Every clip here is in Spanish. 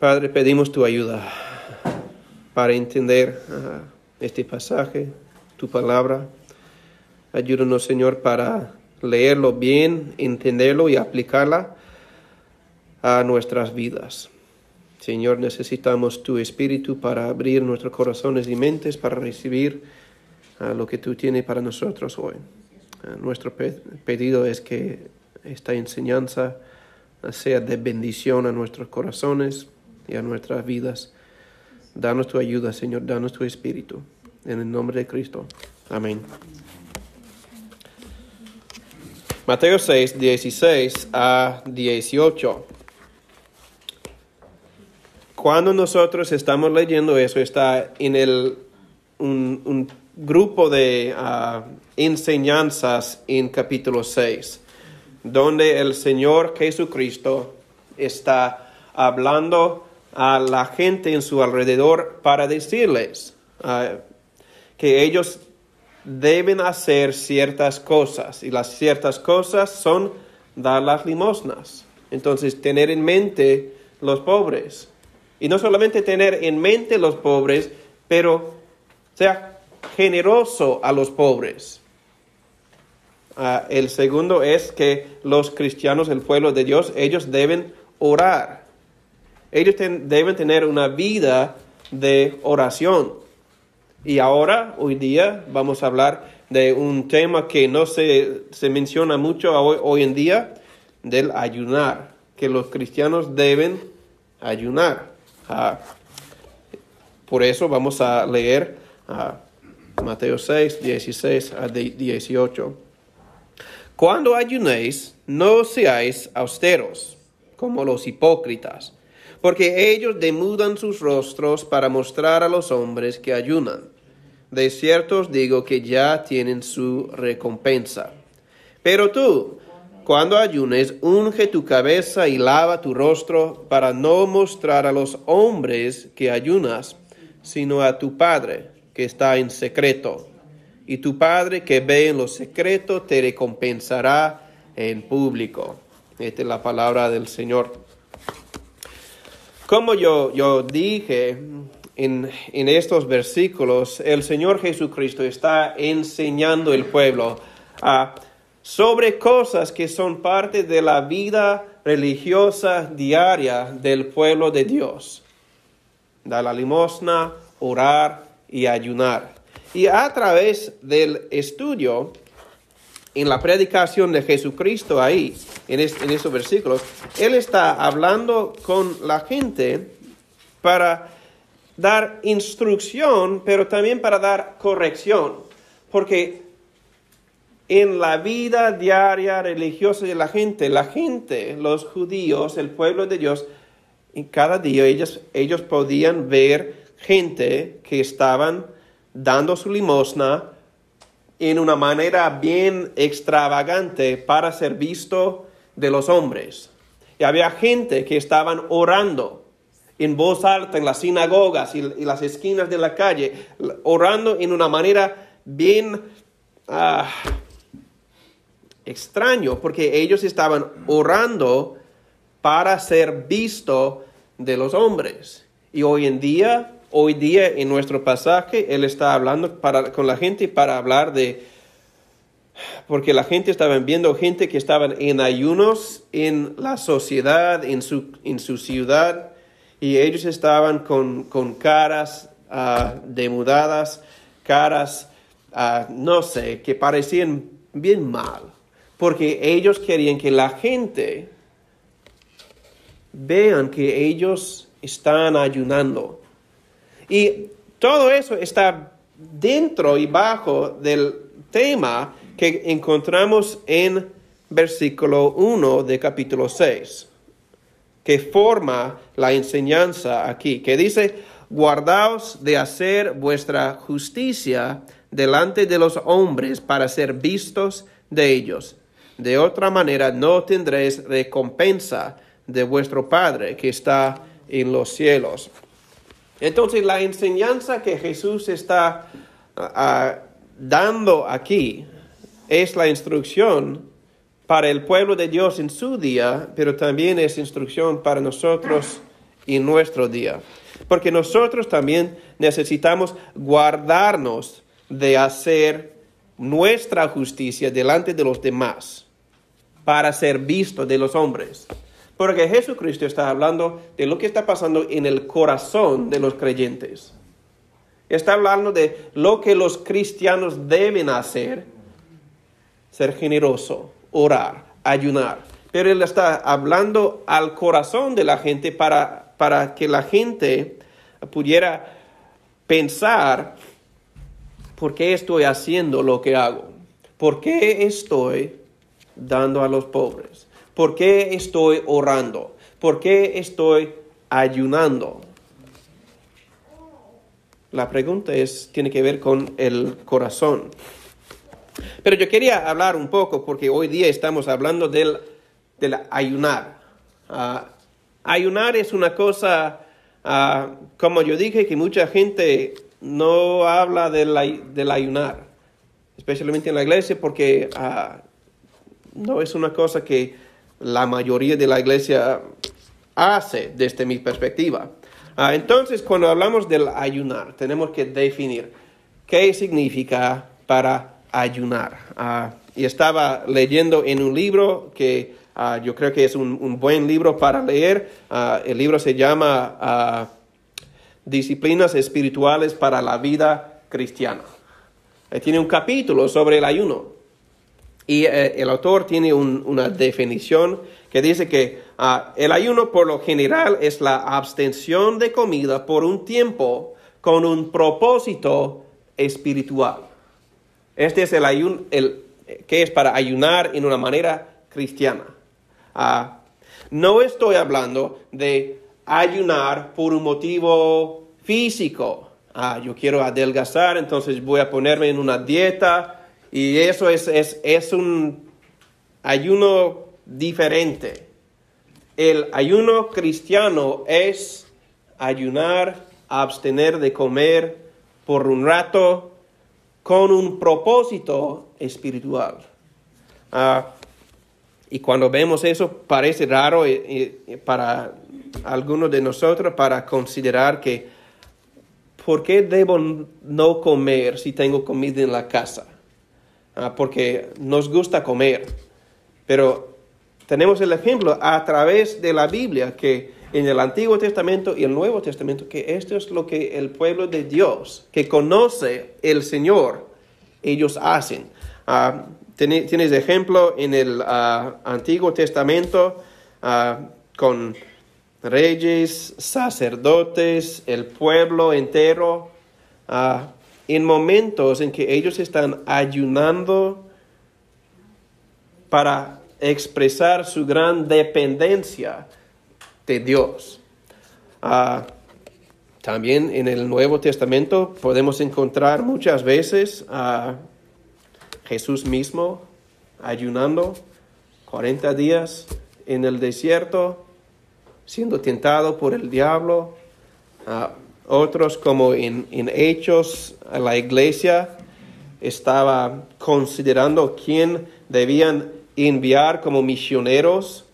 Padre, pedimos tu ayuda para entender ah, este pasaje, tu palabra. Ayúdanos, Señor, para leerlo bien, entenderlo y aplicarla a nuestras vidas. Señor, necesitamos tu espíritu para abrir nuestros corazones y mentes para recibir ah, lo que tú tienes para nosotros hoy. Ah, nuestro pedido es que esta enseñanza sea de bendición a nuestros corazones a nuestras vidas. Danos tu ayuda, Señor, danos tu espíritu. En el nombre de Cristo. Amén. Mateo 6, 16 a 18. Cuando nosotros estamos leyendo eso, está en el, un, grupo de ah, enseñanzas en capítulo 6, donde el Señor Jesucristo está hablando a la gente en su alrededor para decirles ah, que ellos deben hacer ciertas cosas y las ciertas cosas son dar las limosnas. Entonces, tener en mente los pobres. Y no solamente tener en mente los pobres, pero sea generoso a los pobres. Ah, el segundo es que los cristianos, el pueblo de Dios, ellos deben orar. Ellos deben tener una vida de oración. Y ahora, hoy día, vamos a hablar de un tema que no se, se menciona mucho hoy, hoy, en día, del ayunar, que los cristianos deben ayunar. Ah, por eso vamos a leer ah, Mateo 6, 16 a 18. Cuando ayunéis, no seáis austeros, como los hipócritas porque ellos demudan sus rostros para mostrar a los hombres que ayunan. De cierto os digo que ya tienen su recompensa. Pero tú, cuando ayunes, unge tu cabeza y lava tu rostro para no mostrar a los hombres que ayunas, sino a tu Padre que está en secreto. Y tu Padre que ve en lo secreto te recompensará en público. Esta es la palabra del Señor. Como yo, yo dije en, estos versículos, el Señor Jesucristo está enseñando al pueblo sobre cosas que son parte de la vida religiosa diaria del pueblo de Dios. Dar la limosna, orar y ayunar. Y a través del estudio, en la predicación de Jesucristo ahí, en, esos versículos, Él está hablando con la gente para dar instrucción, pero también para dar corrección. Porque en la vida diaria religiosa de la gente, la gente, los judíos, el pueblo de Dios, en cada día ellos, ellos podían ver gente que estaban dando su limosna, en una manera bien extravagante para ser visto de los hombres. Y había gente que estaban orando en voz alta en las sinagogas y, las esquinas de la calle, orando en una manera bien ah, extraño, porque ellos estaban orando para ser visto de los hombres. Y hoy en día Hoy día en nuestro pasaje Él está hablando para, con la gente para hablar de, porque la gente estaba viendo gente que estaban en ayunos en la sociedad, en su, en su ciudad, y ellos estaban con, con caras uh, demudadas, caras, ah, no sé, que parecían bien mal, porque ellos querían que la gente vean que ellos están ayunando. Y todo eso está dentro y bajo del tema que encontramos en versículo 1 de capítulo 6, que forma la enseñanza aquí, que dice, guardaos de hacer vuestra justicia delante de los hombres para ser vistos de ellos. De otra manera no tendréis recompensa de vuestro Padre que está en los cielos. Entonces la enseñanza que Jesús está ah, ah, dando aquí es la instrucción para el pueblo de Dios en su día, pero también es instrucción para nosotros en nuestro día. Porque nosotros también necesitamos guardarnos de hacer nuestra justicia delante de los demás para ser visto de los hombres. Porque Jesucristo está hablando de lo que está pasando en el corazón de los creyentes. Está hablando de lo que los cristianos deben hacer. Ser generoso, orar, ayunar. Pero Él está hablando al corazón de la gente para, para que la gente pudiera pensar, ¿por qué estoy haciendo lo que hago? ¿Por qué estoy dando a los pobres? ¿Por qué estoy orando? ¿Por qué estoy ayunando? La pregunta es, tiene que ver con el corazón. Pero yo quería hablar un poco, porque hoy día estamos hablando del, del ayunar. Ah, ayunar es una cosa, ah, como yo dije, que mucha gente no habla del, del ayunar, especialmente en la iglesia, porque ah, no es una cosa que la mayoría de la iglesia hace desde mi perspectiva. Entonces, cuando hablamos del ayunar, tenemos que definir qué significa para ayunar. Ah, y estaba leyendo en un libro que ah, yo creo que es un, buen libro para leer. el libro se llama Disciplinas Espirituales para la Vida Cristiana. tiene un capítulo sobre el ayuno. Y eh, el autor tiene una definición que dice que ah, el ayuno por lo general es la abstención de comida por un tiempo con un propósito espiritual. Este es el ayuno, el, que es para ayunar en una manera cristiana. Ah, no estoy hablando de ayunar por un motivo físico. Ah, yo quiero adelgazar, entonces voy a ponerme en una dieta y eso es, es, un ayuno diferente. El ayuno cristiano es ayunar, abstener de comer por un rato con un propósito espiritual. Ah, y cuando vemos eso parece raro eh, eh, para algunos de nosotros para considerar que ¿por qué debo no comer si tengo comida en la casa? Ah, porque nos gusta comer. Pero tenemos el ejemplo a través de la Biblia que en el Antiguo Testamento y el Nuevo Testamento que esto es lo que el pueblo de Dios que conoce el Señor ellos hacen. Uh, tienes ejemplo en el ah, Antiguo Testamento con reyes, sacerdotes, el pueblo entero en momentos en que ellos están ayunando para expresar su gran dependencia de Dios. Ah, también en el Nuevo Testamento podemos encontrar muchas veces a Jesús mismo ayunando 40 días en el desierto, siendo tentado por el diablo. Ah, otros como en, Hechos, la iglesia estaba considerando quién debían enviar como misioneros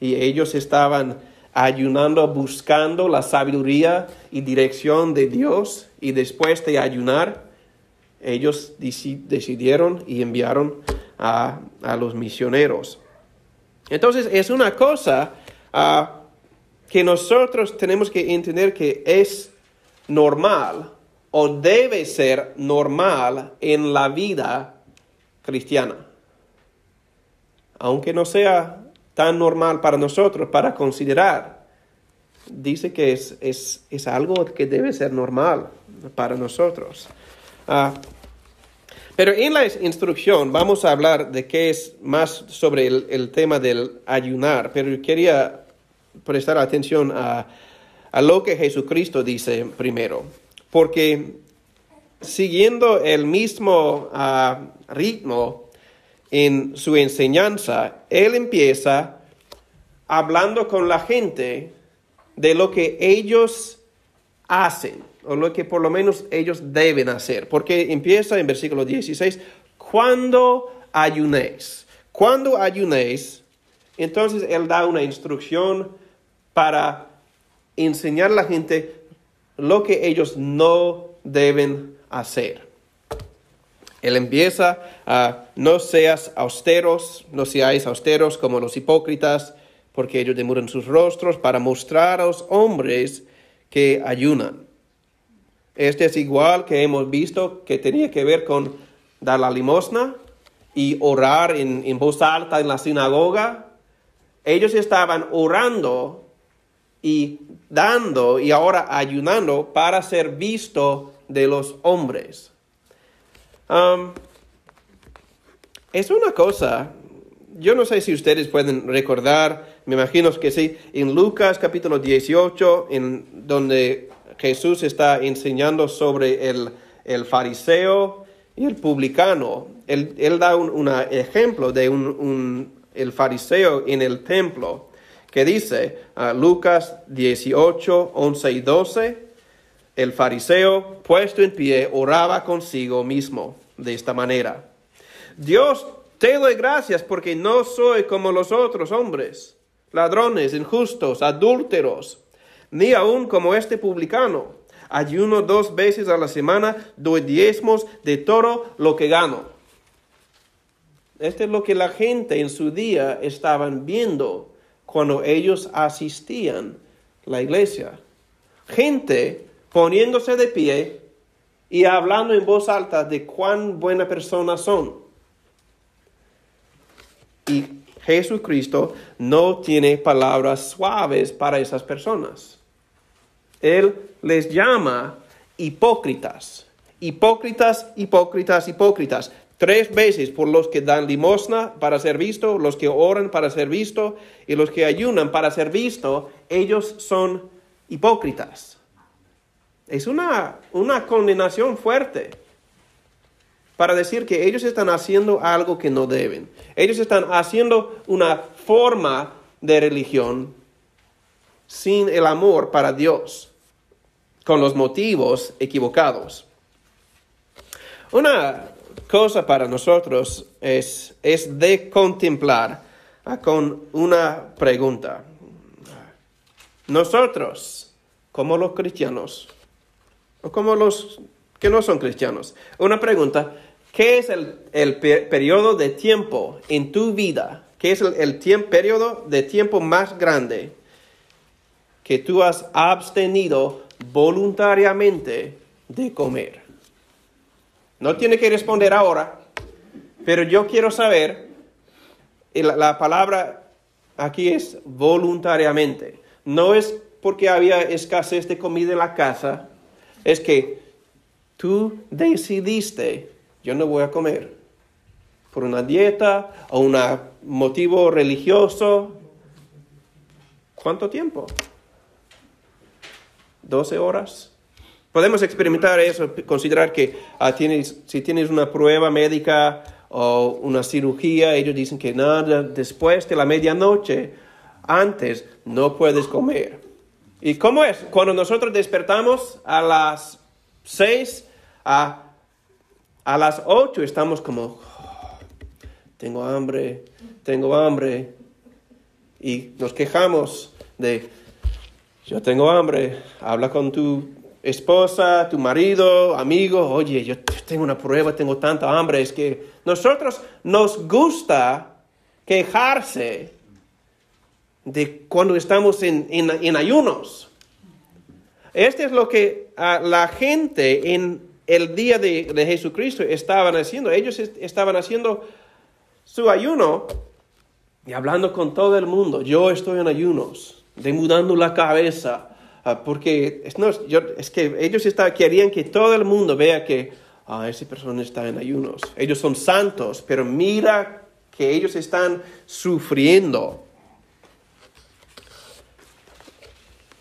y ellos estaban ayunando, buscando la sabiduría y dirección de Dios y después de ayunar, ellos decidieron y enviaron a, los misioneros. Entonces es una cosa uh, que nosotros tenemos que entender que es normal o debe ser normal en la vida cristiana. Aunque no sea tan normal para nosotros, para considerar, dice que es, es, algo que debe ser normal para nosotros. Ah, pero en la instrucción vamos a hablar de qué es más sobre el, tema del ayunar, pero quería prestar atención a, lo que Jesucristo dice primero, porque siguiendo el mismo ah, ritmo en su enseñanza, Él empieza hablando con la gente de lo que ellos hacen, o lo que por lo menos ellos deben hacer, porque empieza en versículo 16, cuando ayunéis, cuando ayunéis, entonces Él da una instrucción para enseñar a la gente lo que ellos no deben hacer. Él empieza a no seas austeros, no seáis austeros como los hipócritas, porque ellos demuran sus rostros para mostrar a los hombres que ayunan. Este es igual que hemos visto que tenía que ver con dar la limosna y orar en, en voz alta en la sinagoga. Ellos estaban orando y dando y ahora ayunando para ser visto de los hombres. Es una cosa, yo no sé si ustedes pueden recordar, me imagino que sí, en Lucas capítulo 18, en donde Jesús está enseñando sobre el, fariseo y el publicano. Él, da un ejemplo de un, el fariseo en el templo, que dice, uh, Lucas 18, 11 y 12, el fariseo, puesto en pie, oraba consigo mismo de esta manera. Dios, te doy gracias porque no soy como los otros hombres, ladrones, injustos, adúlteros, ni aun como este publicano. Ayuno dos veces a la semana, doy diezmos de todo lo que gano. Esto es lo que la gente en su día estaban viendo cuando ellos asistían a la iglesia. Gente poniéndose de pie y hablando en voz alta de cuán buena persona son. Y Jesucristo no tiene palabras suaves para esas personas. Él les llama hipócritas. Hipócritas, hipócritas, hipócritas. Tres veces por los que dan limosna para ser visto, los que oran para ser visto y los que ayunan para ser visto, ellos son hipócritas. Es una, una condenación fuerte para decir que ellos están haciendo algo que no deben. Ellos están haciendo una forma de religión sin el amor para Dios, con los motivos equivocados. Una cosa para nosotros es, es de contemplar con una pregunta. Nosotros, como los cristianos, o como los que no son cristianos. Una pregunta, ¿qué es el, periodo de tiempo en tu vida? ¿Qué es el, periodo de tiempo más grande que tú has abstenido voluntariamente de comer? No tiene que responder ahora, pero yo quiero saber, la, la palabra aquí es voluntariamente. No es porque había escasez de comida en la casa, es que tú decidiste, yo no voy a comer por una dieta o un motivo religioso. ¿Cuánto tiempo? ¿12 horas? Podemos experimentar eso, considerar que ah, tienes, si tienes una prueba médica o una cirugía, ellos dicen que nada, después de la medianoche, antes no puedes comer. ¿Y cómo es? Cuando nosotros despertamos a las seis, a, a las ocho estamos como, tengo hambre, tengo hambre. Y nos quejamos de, yo tengo hambre, habla con tu esposa, tu marido, amigo, oye, yo tengo una prueba, tengo tanta hambre. Es que nosotros nos gusta quejarse de cuando estamos en, ayunos. Este es lo que ah, la gente en el día de, Jesucristo estaban haciendo. Ellos estaban haciendo su ayuno y hablando con todo el mundo. Yo estoy en ayunos, demudando la cabeza, ah, porque es, no, es que ellos querían que todo el mundo vea que ah, esa persona está en ayunos. Ellos son santos, pero mira que ellos están sufriendo.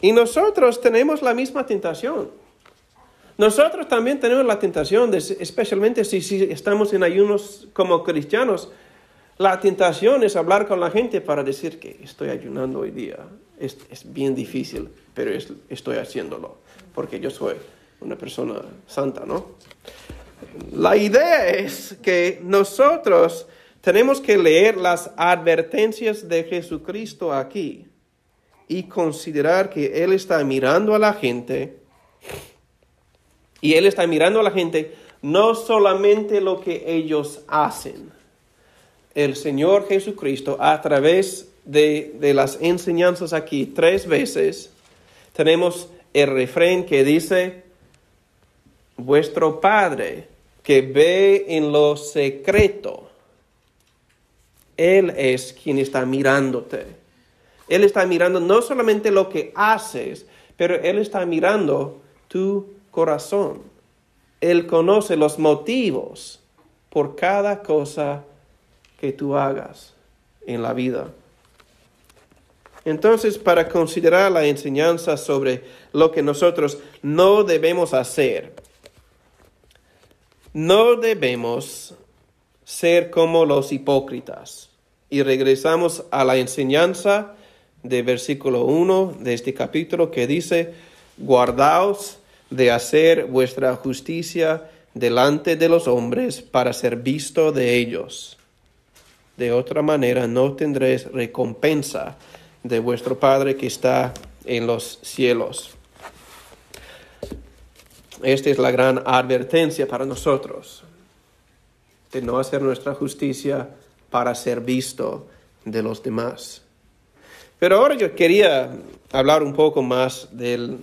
Y nosotros tenemos la misma tentación. Nosotros también tenemos la tentación, de, especialmente si, estamos en ayunos como cristianos, la tentación es hablar con la gente para decir que estoy ayunando hoy día. Es, bien difícil, pero estoy haciéndolo, porque yo soy una persona santa, ¿no? La idea es que nosotros tenemos que leer las advertencias de Jesucristo aquí y considerar que Él está mirando a la gente y Él está mirando a la gente no solamente lo que ellos hacen. El Señor Jesucristo a través de, de las enseñanzas aquí tres veces tenemos el refrén que dice, vuestro Padre que ve en lo secreto, Él es quien está mirándote. Él está mirando no solamente lo que haces, pero Él está mirando tu corazón. Él conoce los motivos por cada cosa que tú hagas en la vida. Entonces, para considerar la enseñanza sobre lo que nosotros no debemos hacer, no debemos ser como los hipócritas. Y regresamos a la enseñanza de versículo 1 de este capítulo que dice, guardaos de hacer vuestra justicia delante de los hombres para ser visto de ellos. De otra manera no tendréis recompensa de vuestro Padre que está en los cielos. Esta es la gran advertencia para nosotros, de no hacer nuestra justicia para ser visto de los demás. Pero ahora yo quería hablar un poco más del,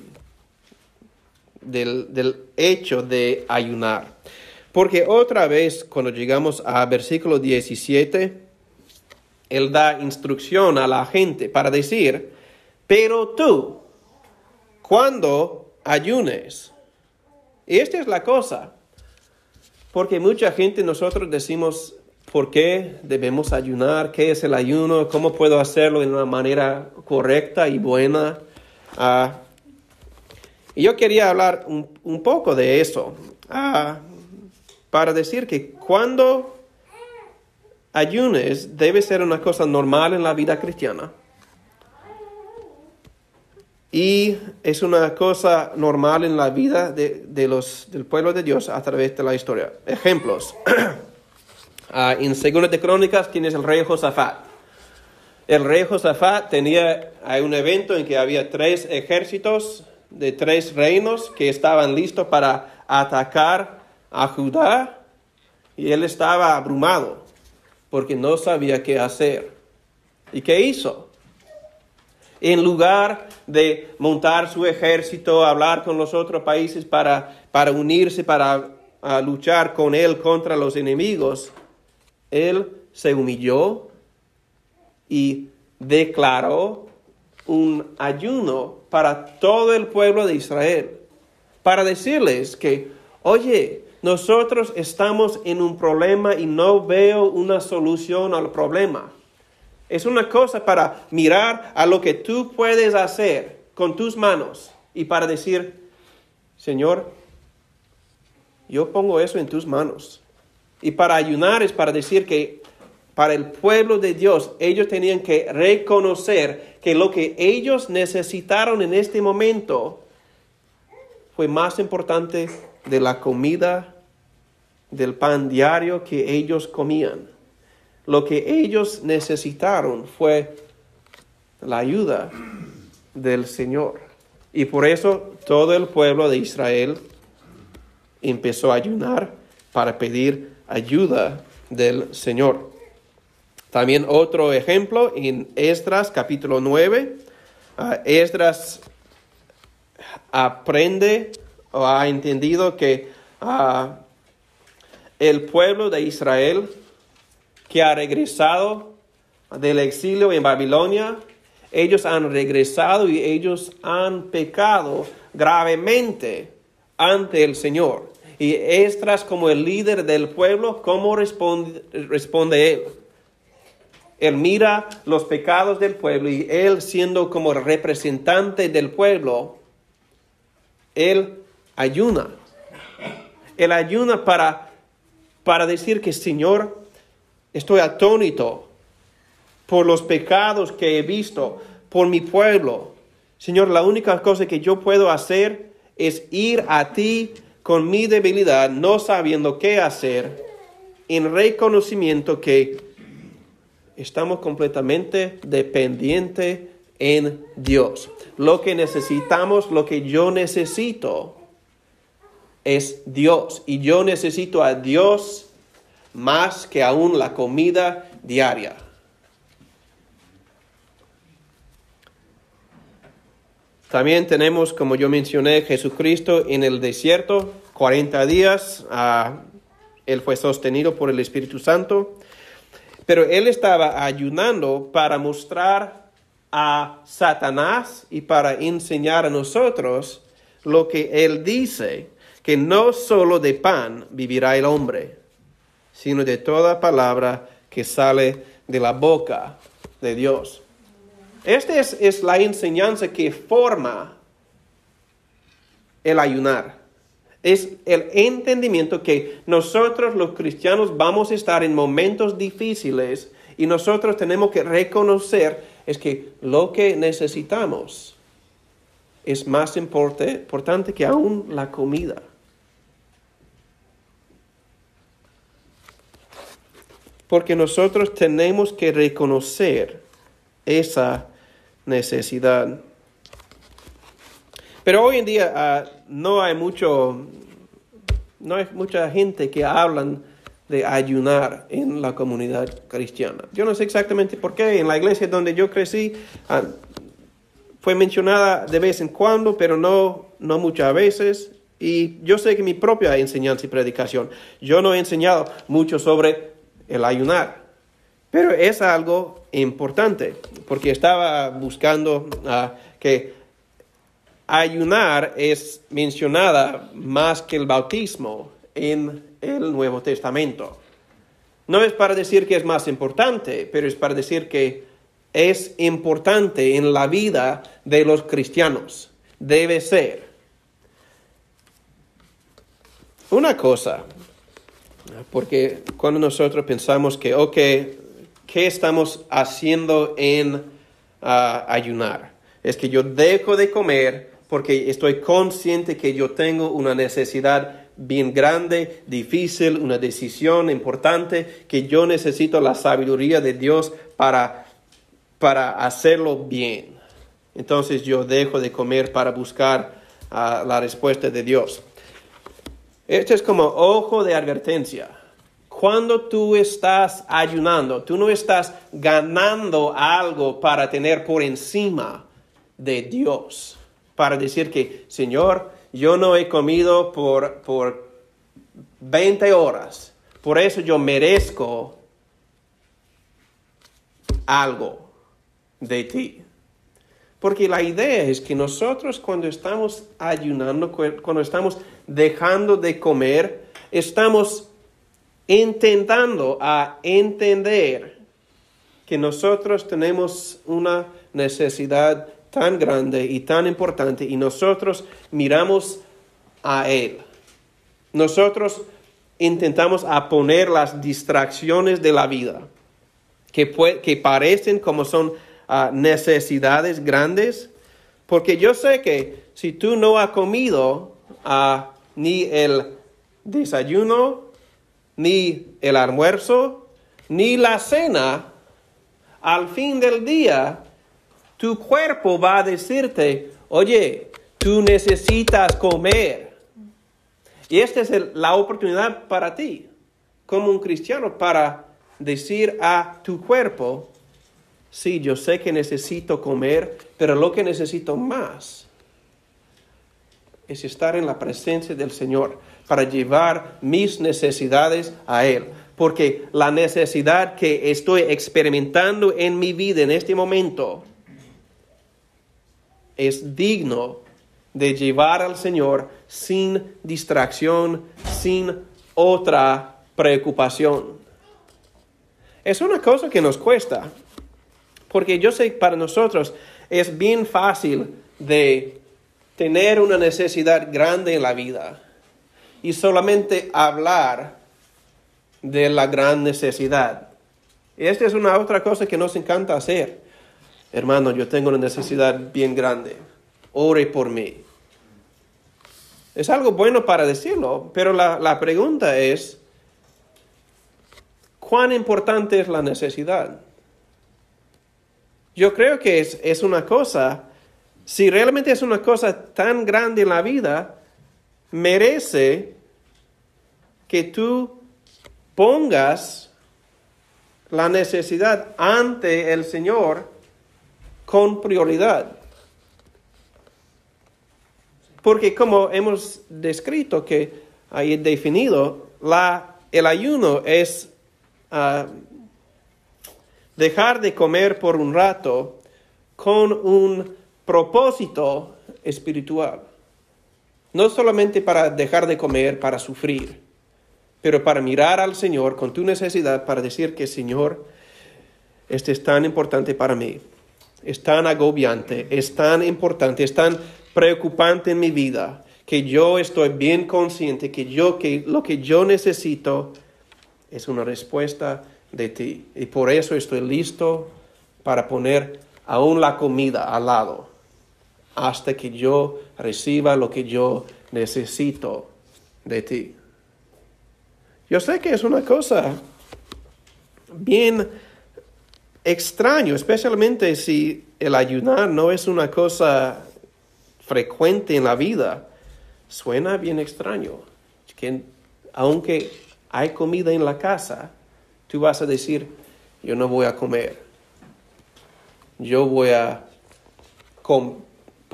del, hecho de ayunar. Porque otra vez, cuando llegamos a versículo 17, él da instrucción a la gente para decir, pero tú, cuando ayunes, y esta es la cosa, porque mucha gente nosotros decimos, ¿por qué debemos ayunar? ¿Qué es el ayuno? ¿Cómo puedo hacerlo de una manera correcta y buena? Ah, y yo quería hablar un, poco de eso, ah, para decir que cuando ayunes debe ser una cosa normal en la vida cristiana. Y es una cosa normal en la vida de, los, del pueblo de Dios a través de la historia. Ejemplos. Ah, en Segunda de Crónicas tienes el rey Josafat. El rey Josafat tenía hay un evento en que había tres ejércitos de tres reinos que estaban listos para atacar a Judá y él estaba abrumado porque no sabía qué hacer. ¿Y qué hizo? En lugar de montar su ejército, hablar con los otros países para, para unirse, para luchar con él contra los enemigos, él se humilló y declaró un ayuno para todo el pueblo de Israel, para decirles que, oye, nosotros estamos en un problema y no veo una solución al problema. Es una cosa para mirar a lo que tú puedes hacer con tus manos y para decir, Señor, yo pongo eso en tus manos. Y para ayunar es para decir que para el pueblo de Dios ellos tenían que reconocer que lo que ellos necesitaron en este momento fue más importante de la comida del pan diario que ellos comían. Lo que ellos necesitaron fue la ayuda del Señor. Y por eso todo el pueblo de Israel empezó a ayunar para pedir ayuda del Señor. También otro ejemplo en Esdras capítulo 9. Ah, Esdras aprende o ha entendido que uh, el pueblo de Israel que ha regresado del exilio en Babilonia, ellos han regresado y ellos han pecado gravemente ante el Señor. Y Estras como el líder del pueblo, ¿cómo responde, responde él? Él mira los pecados del pueblo y él siendo como representante del pueblo, él ayuna. Él ayuna para para decir que, Señor, estoy atónito por los pecados que he visto, por mi pueblo. Señor, la única cosa que yo puedo hacer es ir a ti con mi debilidad, no sabiendo qué hacer, en reconocimiento que estamos completamente dependientes en Dios. Lo que necesitamos, lo que yo necesito es Dios. Y yo necesito a Dios más que aún la comida diaria. También tenemos, como yo mencioné, Jesucristo en el desierto, 40 días. Ah, él fue sostenido por el Espíritu Santo. Pero él estaba ayunando para mostrar a Satanás y para enseñar a nosotros lo que él dice, que no solo de pan vivirá el hombre, sino de toda palabra que sale de la boca de Dios. Esta es, la enseñanza que forma el ayunar. Es el entendimiento que nosotros los cristianos vamos a estar en momentos difíciles y nosotros tenemos que reconocer es que lo que necesitamos es más importante que aún la comida. Porque nosotros tenemos que reconocer esa necesidad. Pero hoy en día ah, no hay mucho, no hay mucha gente que hablan de ayunar en la comunidad cristiana. Yo no sé exactamente por qué. En la iglesia donde yo crecí ah, fue mencionada de vez en cuando, pero no, no muchas veces. Y yo sé que mi propia enseñanza y predicación, yo no he enseñado mucho sobre el ayunar. Pero es algo importante, porque estaba buscando uh, que ayunar es mencionada más que el bautismo en el Nuevo Testamento. No es para decir que es más importante, pero es para decir que es importante en la vida de los cristianos. Debe ser. Una cosa, porque cuando nosotros pensamos que, ok, ¿qué estamos haciendo en ah, ayunar? Es que yo dejo de comer porque estoy consciente que yo tengo una necesidad bien grande, difícil, una decisión importante, que yo necesito la sabiduría de Dios para, para hacerlo bien. Entonces yo dejo de comer para buscar ah, la respuesta de Dios. Esto es como ojo de advertencia. Cuando tú estás ayunando, tú no estás ganando algo para tener por encima de Dios. Para decir que, Señor, yo no he comido por, por 20 horas. Por eso yo merezco algo de ti. Porque la idea es que nosotros cuando estamos ayunando, cuando estamos dejando de comer, estamos intentando a entender que nosotros tenemos una necesidad tan grande y tan importante y nosotros miramos a Él. Nosotros intentamos a poner las distracciones de la vida que, que parecen como son ah, necesidades grandes, porque yo sé que si tú no has comido ah, ni el desayuno, ni el almuerzo, ni la cena, al fin del día, tu cuerpo va a decirte, oye, tú necesitas comer. Y esta es la oportunidad para ti, como un cristiano, para decir a tu cuerpo, sí, yo sé que necesito comer, pero lo que necesito más es estar en la presencia del Señor para llevar mis necesidades a Él. Porque la necesidad que estoy experimentando en mi vida en este momento es digno de llevar al Señor sin distracción, sin otra preocupación. Es una cosa que nos cuesta, porque yo sé que para nosotros es bien fácil de tener una necesidad grande en la vida y solamente hablar de la gran necesidad. Esta es una otra cosa que nos encanta hacer. Hermano, yo tengo una necesidad bien grande. Ore por mí. Es algo bueno para decirlo, pero la, la pregunta es, ¿cuán importante es la necesidad? Yo creo que es, es una cosa, si realmente es una cosa tan grande en la vida, merece que tú pongas la necesidad ante el Señor con prioridad. Porque como hemos descrito que hay definido, la, el ayuno es ah, dejar de comer por un rato con un propósito espiritual. No solamente para dejar de comer, para sufrir, pero para mirar al Señor con tu necesidad, para decir que Señor, este es tan importante para mí, es tan agobiante, es tan importante, es tan preocupante en mi vida, que yo estoy bien consciente que yo que lo que yo necesito es una respuesta de ti. Y por eso estoy listo para poner aún la comida al lado hasta que yo reciba lo que yo necesito de ti. Yo sé que es una cosa bien extraño, especialmente si el ayunar no es una cosa frecuente en la vida. Suena bien extraño. Que aunque hay comida en la casa, tú vas a decir, yo no voy a comer. Yo voy a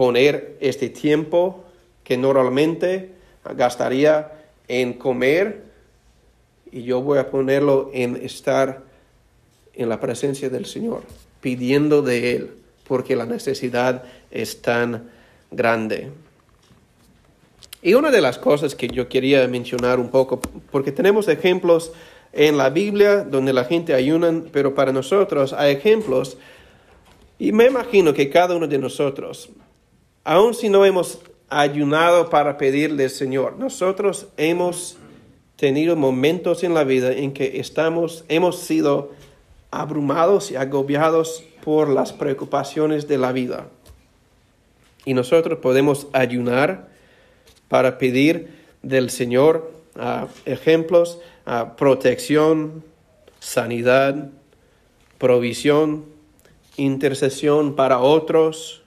poner este tiempo que normalmente gastaría en comer y yo voy a ponerlo en estar en la presencia del Señor, pidiendo de Él, porque la necesidad es tan grande. Y una de las cosas que yo quería mencionar un poco, porque tenemos ejemplos en la Biblia donde la gente ayuna, pero para nosotros hay ejemplos, y me imagino que cada uno de nosotros, aun si no hemos ayunado para pedirle al Señor, nosotros hemos tenido momentos en la vida en que estamos, hemos sido abrumados y agobiados por las preocupaciones de la vida. Y nosotros podemos ayunar para pedir del Señor ah, ejemplos, uh, protección, sanidad, provisión, intercesión para otros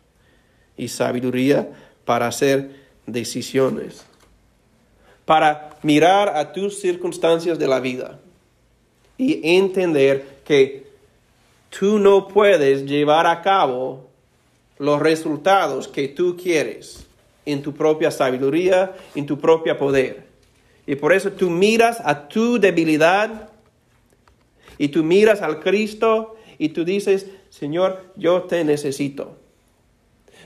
y sabiduría para hacer decisiones para mirar a tus circunstancias de la vida y entender que tú no puedes llevar a cabo los resultados que tú quieres en tu propia sabiduría, en tu propio poder. Y por eso tú miras a tu debilidad y tú miras al Cristo y tú dices, Señor, yo te necesito.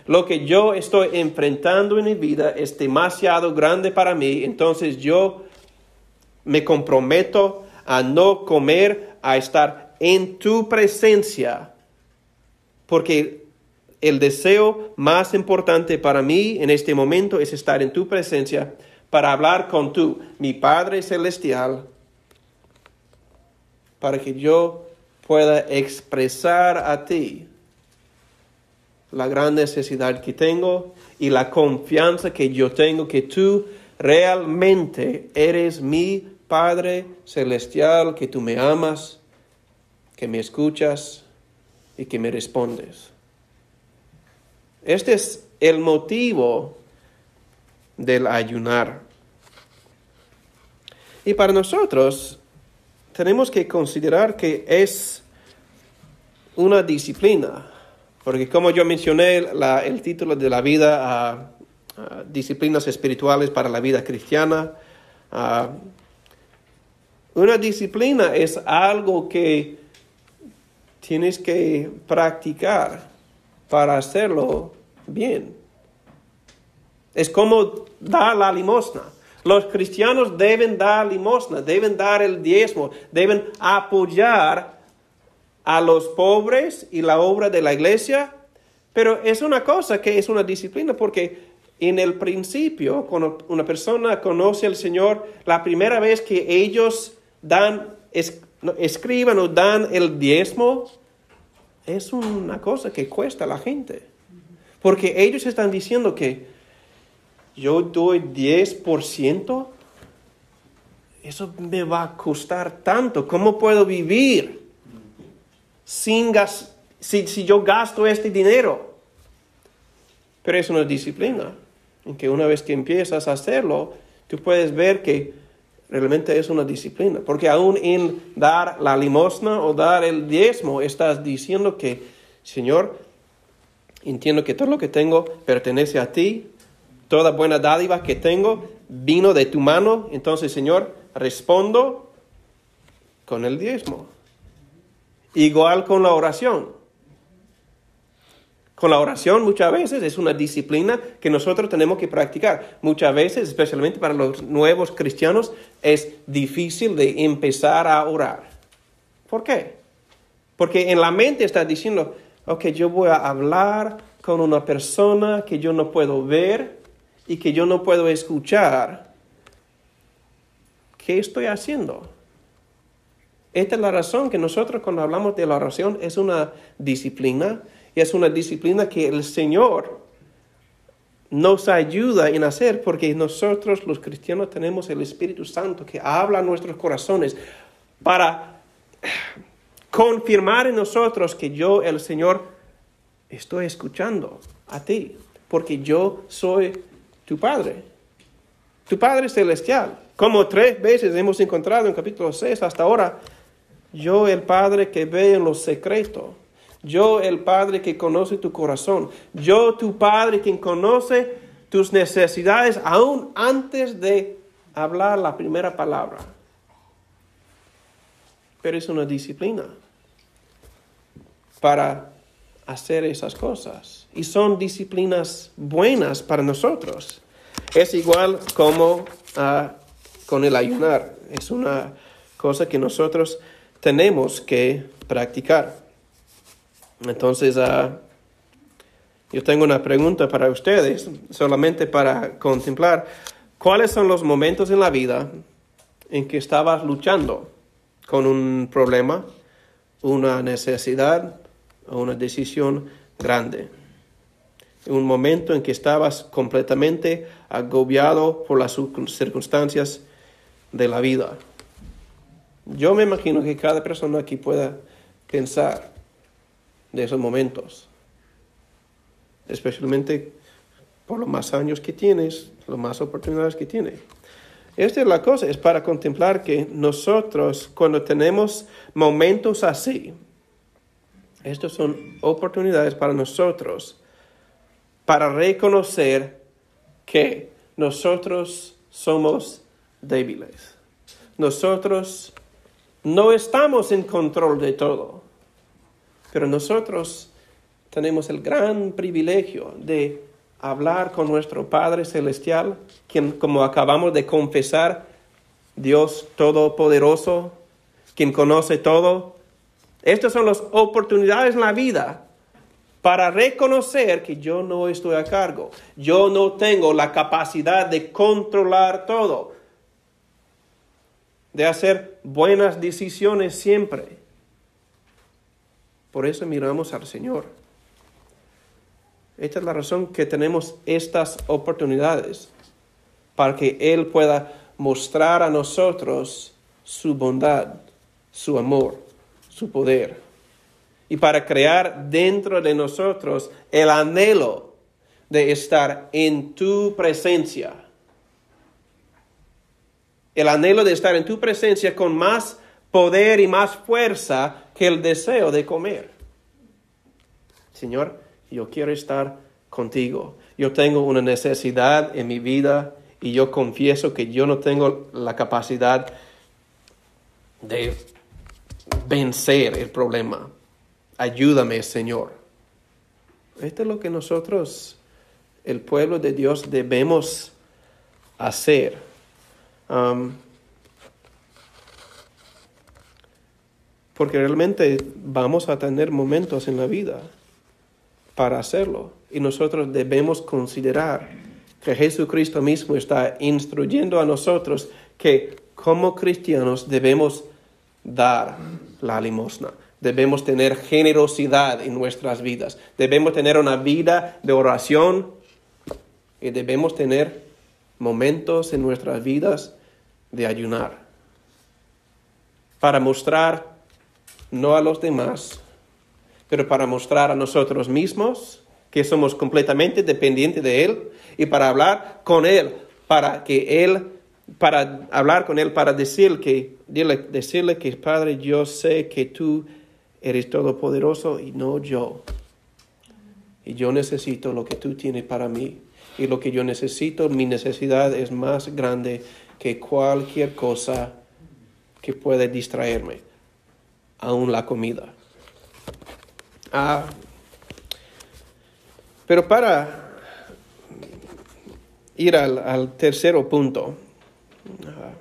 Lo que yo estoy enfrentando en mi vida es demasiado grande para mí, entonces yo me comprometo a no comer, a estar en tu presencia, porque el deseo más importante para mí en este momento es estar en tu presencia para hablar con tu, mi Padre Celestial, para que yo pueda expresar a ti la gran necesidad que tengo y la confianza que yo tengo que tú realmente eres mi Padre Celestial, que tú me amas, que me escuchas y que me respondes. Este es el motivo del ayunar. Y para nosotros tenemos que considerar que es una disciplina porque como yo mencioné, el título de la vida, disciplinas espirituales para la vida cristiana, una disciplina es algo que tienes que practicar para hacerlo bien. Es como dar la limosna. Los cristianos deben dar limosna, deben dar el diezmo, deben apoyar a los pobres y la obra de la iglesia, pero es una cosa que es una disciplina porque en el principio, cuando una persona conoce al Señor, la primera vez que ellos dan, escriban o dan el diezmo, es una cosa que cuesta a la gente. Porque ellos están diciendo que yo doy 10%, eso me va a costar tanto, ¿cómo puedo vivir? Sin si, si yo gasto este dinero? Pero es una disciplina, en que una vez que empiezas a hacerlo, tú puedes ver que realmente es una disciplina. Porque aún en dar la limosna o dar el diezmo, estás diciendo que, Señor, entiendo que todo lo que tengo pertenece a ti, toda buena dádiva que tengo vino de tu mano, entonces, Señor, respondo con el diezmo. Igual con la oración. Con la oración muchas veces es una disciplina que nosotros tenemos que practicar. Muchas veces, especialmente para los nuevos cristianos, es difícil de empezar a orar. ¿Por qué? Porque en la mente está diciendo, ok, yo voy a hablar con una persona que yo no puedo ver y que yo no puedo escuchar. ¿Qué estoy haciendo? Esta es la razón que nosotros cuando hablamos de la oración es una disciplina y es una disciplina que el Señor nos ayuda en hacer porque nosotros los cristianos tenemos el Espíritu Santo que habla a nuestros corazones para confirmar en nosotros que yo, el Señor, estoy escuchando a ti, porque yo soy tu Padre, tu Padre celestial. Como tres veces hemos encontrado en capítulo 6 hasta ahora, yo el Padre que ve en lo secreto yo el Padre que conoce tu corazón. Yo tu Padre quien conoce tus necesidades aún antes de hablar la primera palabra. Pero es una disciplina para hacer esas cosas. Y son disciplinas buenas para nosotros. Es igual como ah, con el ayunar. Es una cosa que nosotros tenemos que practicar. Entonces, ah, yo tengo una pregunta para ustedes, solamente para contemplar. ¿Cuáles son los momentos en la vida en que estabas luchando con un problema, una necesidad o una decisión grande? Un momento en que estabas completamente agobiado por las circunstancias de la vida. Yo me imagino que cada persona aquí pueda pensar de esos momentos. Especialmente por los más años que tienes, las más oportunidades que tienes. Esta es la cosa, es para contemplar que nosotros cuando tenemos momentos así, estas son oportunidades para nosotros para reconocer que nosotros somos débiles. Nosotros no estamos en control de todo. Pero nosotros tenemos el gran privilegio de hablar con nuestro Padre Celestial, quien, como acabamos de confesar, Dios Todopoderoso, quien conoce todo. Estas son las oportunidades en la vida para reconocer que yo no estoy a cargo. Yo no tengo la capacidad de controlar todo, de hacer buenas decisiones siempre. Por eso miramos al Señor. Esta es la razón que tenemos estas oportunidades, para que Él pueda mostrar a nosotros su bondad, su amor, su poder, y para crear dentro de nosotros el anhelo de estar en tu presencia. El anhelo de estar en tu presencia con más poder y más fuerza que el deseo de comer. Señor, yo quiero estar contigo. Yo tengo una necesidad en mi vida y yo confieso que yo no tengo la capacidad de vencer el problema. Ayúdame, Señor. Esto es lo que nosotros, el pueblo de Dios, debemos hacer. Porque realmente vamos a tener momentos en la vida para hacerlo. Y nosotros debemos considerar que Jesucristo mismo está instruyendo a nosotros que como cristianos debemos dar la limosna. Debemos tener generosidad en nuestras vidas. Debemos tener una vida de oración y debemos tener momentos en nuestras vidas de ayunar para mostrar no a los demás, pero para mostrar a nosotros mismos que somos completamente dependientes de Él y para hablar con Él, para que Él, para hablar con Él, para decir que, decirle que Padre, yo sé que tú eres todopoderoso y no yo. Y yo necesito lo que tú tienes para mí. Y lo que yo necesito, mi necesidad es más grande que cualquier cosa que pueda distraerme, aún la comida. Ah, pero para ir al, al tercer punto, ah,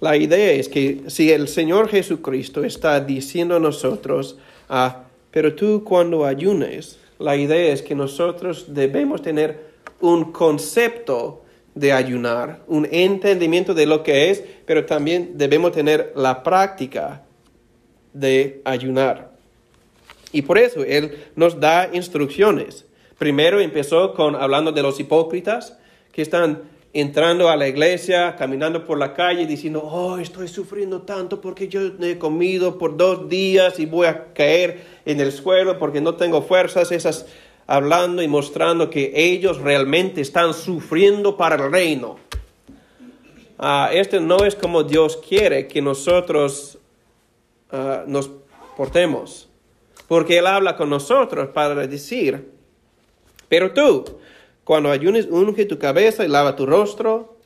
la idea es que si el Señor Jesucristo está diciendo a nosotros, ah, pero tú cuando ayunes, la idea es que nosotros debemos tener un concepto de ayunar, un entendimiento de lo que es, pero también debemos tener la práctica de ayunar. Y por eso Él nos da instrucciones. Primero empezó con hablando de los hipócritas que están entrando a la iglesia, caminando por la calle, diciendo, oh, estoy sufriendo tanto porque yo he comido por dos días y voy a caer en el suelo porque no tengo fuerzas, esas hablando y mostrando que ellos realmente están sufriendo para el reino. Uh, este no es como Dios quiere que nosotros ah, nos portemos, porque Él habla con nosotros para decir, pero tú, cuando ayunes, unge tu cabeza y lava tu rostro,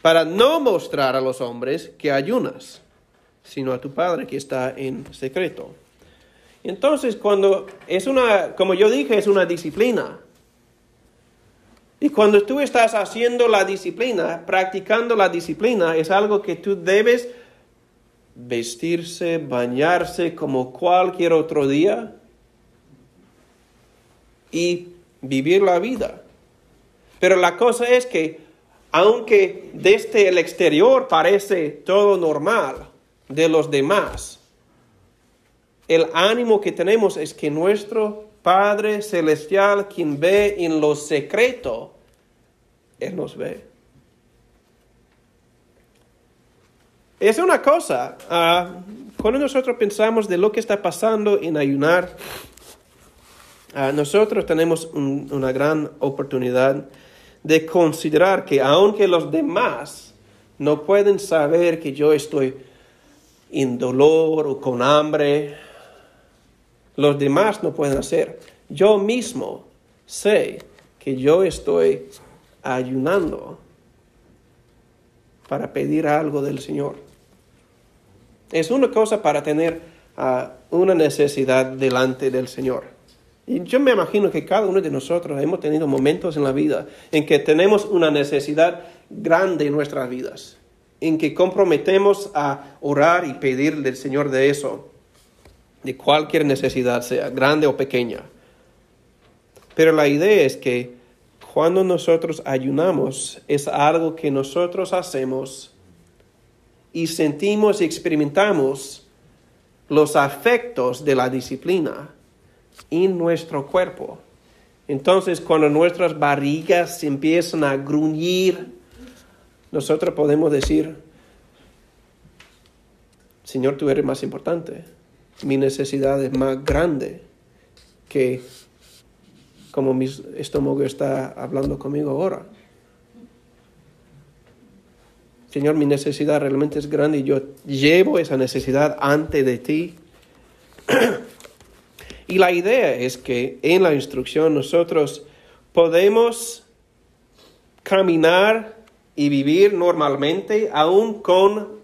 para no mostrar a los hombres que ayunas, sino a tu Padre que está en secreto. Entonces, cuando es una, como yo dije, es una disciplina. Y cuando tú estás haciendo la disciplina, practicando la disciplina, es algo que tú debes vestirse, bañarse como cualquier otro día y vivir la vida. Pero la cosa es que, aunque desde el exterior parece todo normal de los demás, el ánimo que tenemos es que nuestro Padre Celestial, quien ve en lo secreto, Él nos ve. Es una cosa, ah, cuando nosotros pensamos de lo que está pasando en ayunar, ah, nosotros tenemos una gran oportunidad de considerar que aunque los demás no pueden saber que yo estoy en dolor o con hambre, los demás no pueden hacer. Yo mismo sé que yo estoy ayunando para pedir algo del Señor. Es una cosa para tener ah, una necesidad delante del Señor. Y yo me imagino que cada uno de nosotros hemos tenido momentos en la vida en que tenemos una necesidad grande en nuestras vidas, en que comprometemos a orar y pedir del Señor de eso de cualquier necesidad, sea grande o pequeña. Pero la idea es que cuando nosotros ayunamos es algo que nosotros hacemos y sentimos y experimentamos los afectos de la disciplina en nuestro cuerpo. Entonces, cuando nuestras barrigas empiezan a gruñir, nosotros podemos decir, Señor, tú eres más importante mi necesidad es más grande que como mi estómago está hablando conmigo ahora. Señor, mi necesidad realmente es grande y yo llevo esa necesidad ante de ti. y la idea es que en la instrucción nosotros podemos caminar y vivir normalmente, aún con,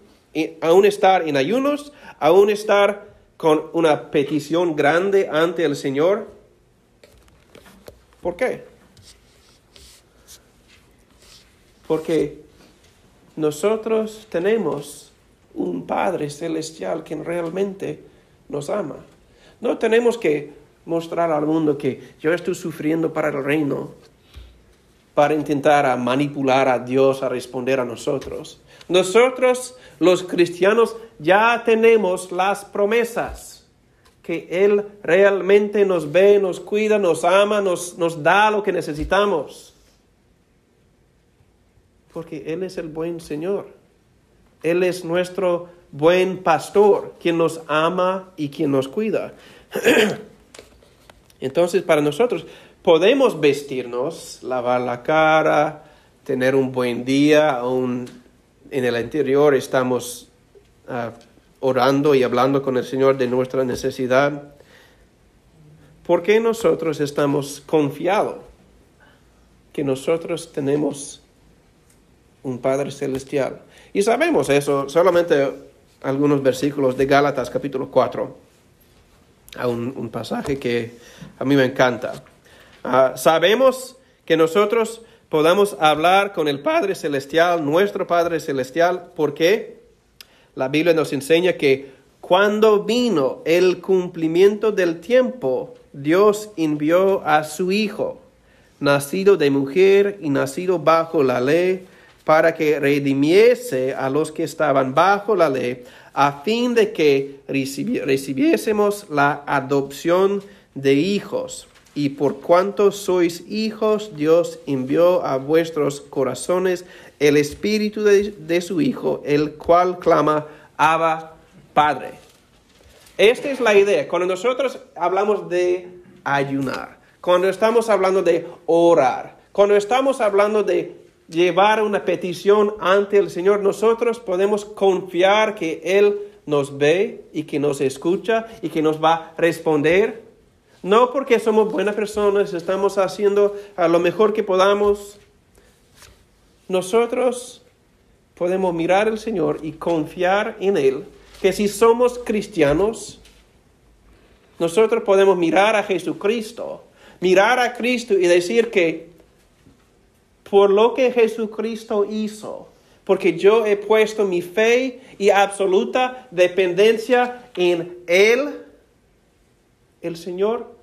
aún estar en ayunos, aún estar con una petición grande ante el Señor. ¿Por qué? Porque nosotros tenemos un Padre celestial quien realmente nos ama. No tenemos que mostrar al mundo que yo estoy sufriendo para el reino, para intentar manipular a Dios a responder a nosotros. Nosotros, los cristianos, ya tenemos las promesas que Él realmente nos ve, nos cuida, nos ama, nos, nos da lo que necesitamos. Porque Él es el buen Señor. Él es nuestro buen pastor, quien nos ama y quien nos cuida. Entonces, para nosotros, podemos vestirnos, lavar la cara, tener un buen día, aún en el interior estamos uh, orando y hablando con el Señor de nuestra necesidad. ¿Por qué nosotros estamos confiados que nosotros tenemos un Padre Celestial? Y sabemos eso, solamente algunos versículos de Gálatas capítulo 4, a un, pasaje que a mí me encanta. Uh, sabemos que nosotros podamos hablar con el Padre Celestial, nuestro Padre Celestial, porque la Biblia nos enseña que cuando vino el cumplimiento del tiempo, Dios envió a su Hijo, nacido de mujer y nacido bajo la ley, para que redimiese a los que estaban bajo la ley, a fin de que recibiésemos la adopción de hijos. Y por cuanto sois hijos, Dios envió a vuestros corazones el espíritu de, su Hijo, el cual clama, Abba, Padre. Esta es la idea. Cuando nosotros hablamos de ayunar, cuando estamos hablando de orar, cuando estamos hablando de llevar una petición ante el Señor, nosotros podemos confiar que Él nos ve y que nos escucha y que nos va a responder. No porque somos buenas personas, estamos haciendo a lo mejor que podamos. Nosotros podemos mirar al Señor y confiar en Él, que si somos cristianos, nosotros podemos mirar a Jesucristo, mirar a Cristo y decir que por lo que Jesucristo hizo, porque yo he puesto mi fe y absoluta dependencia en Él, el Señor,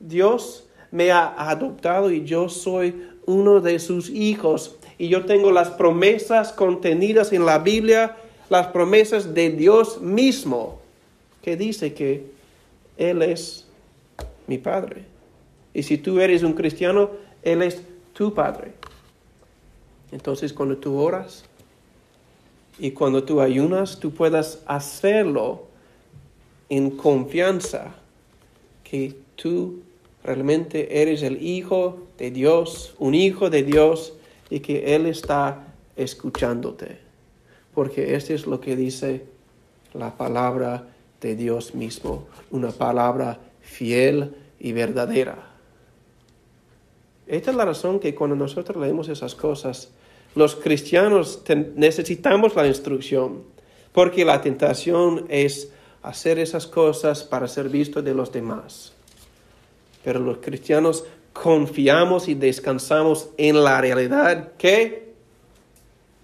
Dios me ha adoptado y yo soy uno de sus hijos. Y yo tengo las promesas contenidas en la Biblia, las promesas de Dios mismo, que dice que Él es mi Padre. Y si tú eres un cristiano, Él es tu Padre. Entonces cuando tú oras y cuando tú ayunas, tú puedas hacerlo en confianza que tú realmente eres el Hijo de Dios, un Hijo de Dios, y que Él está escuchándote. Porque esto es lo que dice la palabra de Dios mismo, una palabra fiel y verdadera. Esta es la razón que cuando nosotros leemos esas cosas, los cristianos necesitamos la instrucción, porque la tentación es hacer esas cosas para ser visto de los demás. Pero los cristianos confiamos y descansamos en la realidad que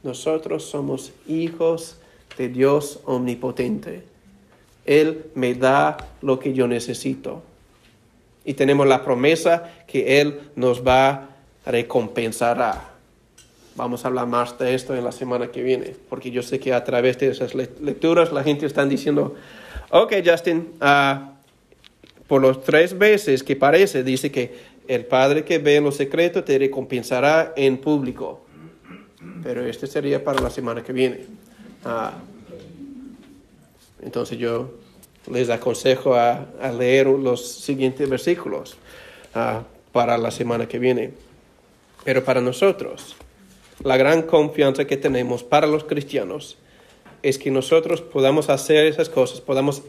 nosotros somos hijos de Dios omnipotente. Él me da lo que yo necesito. Y tenemos la promesa que Él nos va a recompensar. Vamos a hablar más de esto en la semana que viene, porque yo sé que a través de esas lecturas la gente está diciendo, ok Justin, uh, por los tres veces que parece, dice que el Padre que ve en lo secreto te recompensará en público. Pero este sería para la semana que viene. Uh, entonces yo les aconsejo a, leer los siguientes versículos ah, para la semana que viene. Pero para nosotros, la gran confianza que tenemos para los cristianos es que nosotros podamos hacer esas cosas, podamos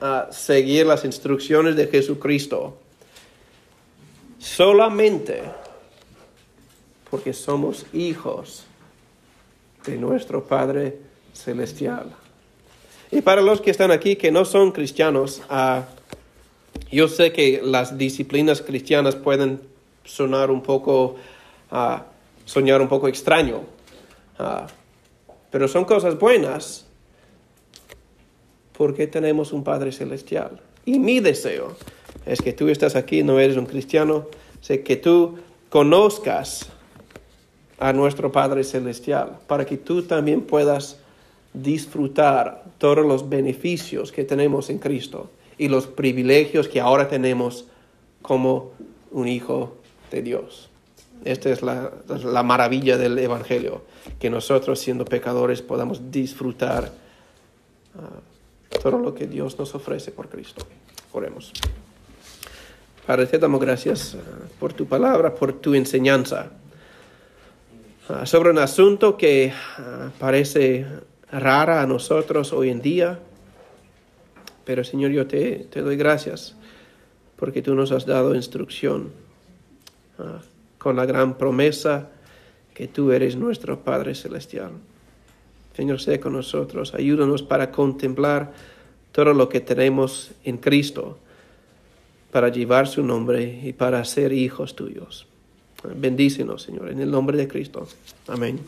ah, seguir las instrucciones de Jesucristo solamente porque somos hijos de nuestro Padre Celestial. Y para los que están aquí que no son cristianos, uh, yo sé que las disciplinas cristianas pueden sonar un poco, uh, soñar un poco extraño, pero son cosas buenas porque tenemos un Padre Celestial. Y mi deseo es que tú estás aquí, no eres un cristiano, sé que tú conozcas a nuestro Padre Celestial para que tú también puedas disfrutar todos los beneficios que tenemos en Cristo y los privilegios que ahora tenemos como un hijo de Dios. Esta es la, maravilla del Evangelio, que nosotros siendo pecadores podamos disfrutar ah, todo lo que Dios nos ofrece por Cristo. Oremos. Padre, te damos gracias ah, por tu palabra, por tu enseñanza. Ah, sobre un asunto que parece rara a nosotros hoy en día, pero Señor, yo te, te doy gracias porque tú nos has dado instrucción con la gran promesa que tú eres nuestro Padre Celestial. Señor, sé con nosotros, ayúdanos para contemplar todo lo que tenemos en Cristo para llevar su nombre y para ser hijos tuyos. Bendícenos, Señor, en el nombre de Cristo. Amén.